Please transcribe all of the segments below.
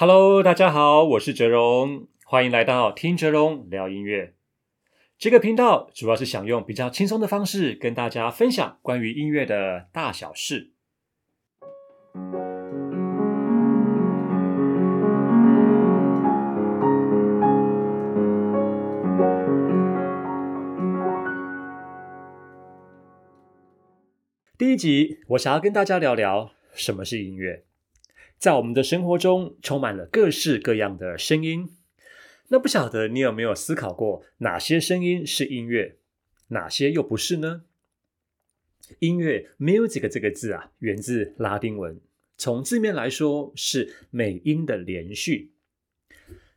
Hello，大家好，我是哲荣，欢迎来到听哲荣聊音乐。这个频道主要是想用比较轻松的方式跟大家分享关于音乐的大小事。第一集，我想要跟大家聊聊什么是音乐。在我们的生活中，充满了各式各样的声音。那不晓得你有没有思考过，哪些声音是音乐，哪些又不是呢？音乐 “music” 这个字啊，源自拉丁文，从字面来说是美音的连续。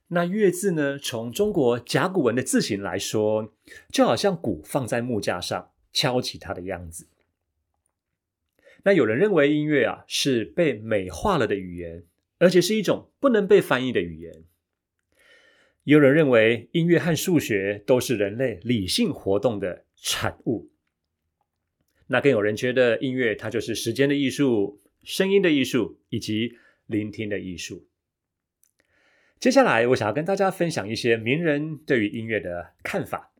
那乐字呢，从中国甲骨文的字形来说，就好像鼓放在木架上敲击它的样子。那有人认为音乐啊是被美化了的语言，而且是一种不能被翻译的语言。也有人认为音乐和数学都是人类理性活动的产物。那更有人觉得音乐它就是时间的艺术、声音的艺术以及聆听的艺术。接下来，我想要跟大家分享一些名人对于音乐的看法。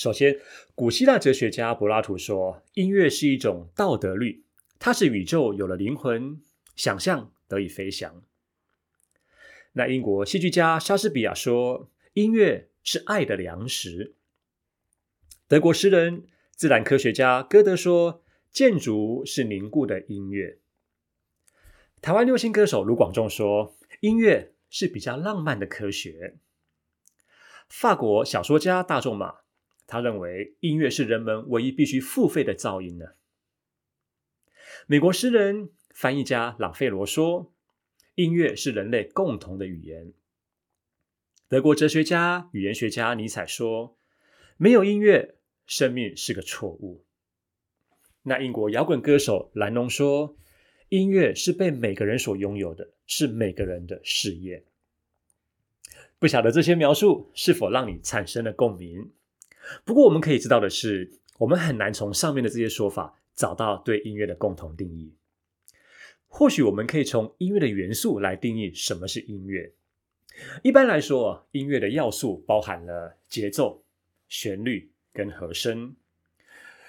首先，古希腊哲学家柏拉图说，音乐是一种道德律，它使宇宙有了灵魂，想象得以飞翔。那英国戏剧家莎士比亚说，音乐是爱的粮食。德国诗人、自然科学家歌德说，建筑是凝固的音乐。台湾流行歌手卢广仲说，音乐是比较浪漫的科学。法国小说家大仲马。他认为音乐是人们唯一必须付费的噪音呢。美国诗人、翻译家朗费罗说，音乐是人类共同的语言。德国哲学家、语言学家尼采说，没有音乐，生命是个错误。那英国摇滚歌手蓝侬说，音乐是被每个人所拥有的，是每个人的事业。不晓得这些描述是否让你产生了共鸣？不过，我们可以知道的是，我们很难从上面的这些说法找到对音乐的共同定义。或许我们可以从音乐的元素来定义什么是音乐。一般来说，音乐的要素包含了节奏、旋律跟和声。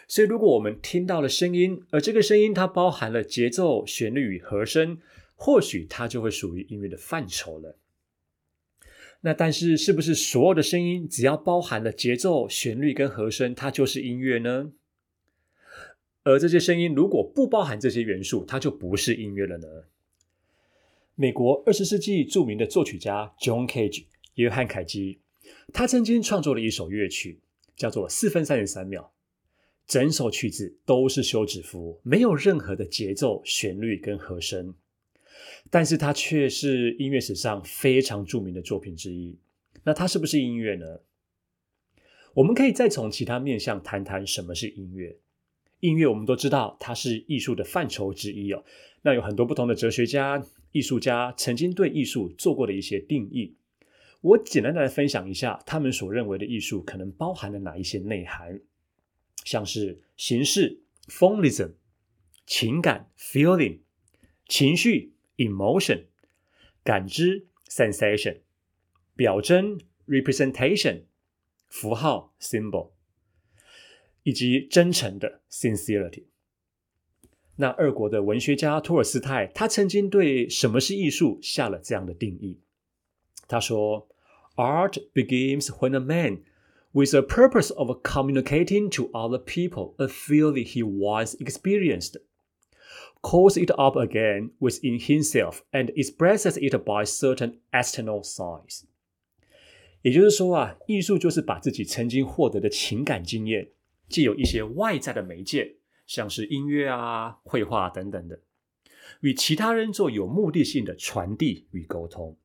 所以，如果我们听到了声音，而这个声音它包含了节奏、旋律与和声，或许它就会属于音乐的范畴了。那但是，是不是所有的声音只要包含了节奏、旋律跟和声，它就是音乐呢？而这些声音如果不包含这些元素，它就不是音乐了呢？美国二十世纪著名的作曲家 John Cage（ 约翰·凯基）他曾经创作了一首乐曲，叫做《四分三十三秒》，整首曲子都是休止符，没有任何的节奏、旋律跟和声。但是它却是音乐史上非常著名的作品之一。那它是不是音乐呢？我们可以再从其他面向谈谈什么是音乐。音乐我们都知道它是艺术的范畴之一哦。那有很多不同的哲学家、艺术家曾经对艺术做过的一些定义。我简单的来分享一下他们所认为的艺术可能包含了哪一些内涵，像是形式 （formism）、情感 （feeling）、情绪。emotion 感知 sensation 表征 representation 符号 symbol 以及真诚的 sincerity。那俄国的文学家托尔斯泰，他曾经对什么是艺术下了这样的定义。他说：“Art begins when a man, with a purpose of communicating to other people a feeling he once experienced.” Calls it up again within himself and expresses it by certain external signs。也就是说啊，艺术就是把自己曾经获得的情感经验，借由一些外在的媒介，像是音乐啊、绘画等等的，与其他人做有目的性的传递与沟通。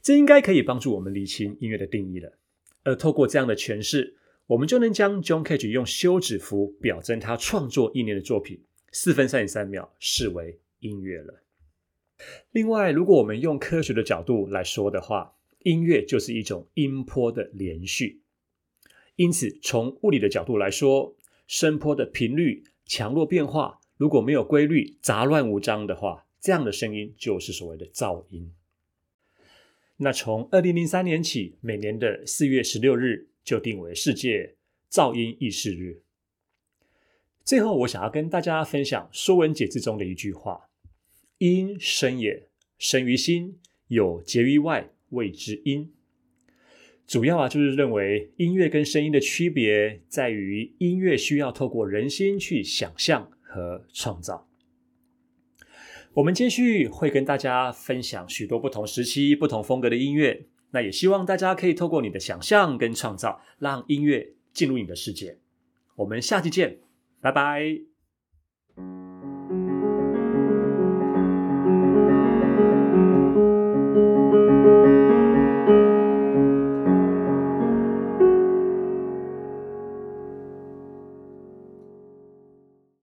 这应该可以帮助我们理清音乐的定义了。而透过这样的诠释，我们就能将 John Cage 用休止符表征他创作意念的作品。四分三十三秒视为音乐了。另外，如果我们用科学的角度来说的话，音乐就是一种音波的连续。因此，从物理的角度来说，声波的频率强弱变化如果没有规律、杂乱无章的话，这样的声音就是所谓的噪音。那从二零零三年起，每年的四月十六日就定为世界噪音意识日。最后，我想要跟大家分享《说文解字》中的一句话：“音声也，生于心，有结于外，谓之音。”主要啊，就是认为音乐跟声音的区别在于，音乐需要透过人心去想象和创造。我们继续会跟大家分享许多不同时期、不同风格的音乐。那也希望大家可以透过你的想象跟创造，让音乐进入你的世界。我们下期见，拜拜。